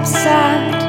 upset.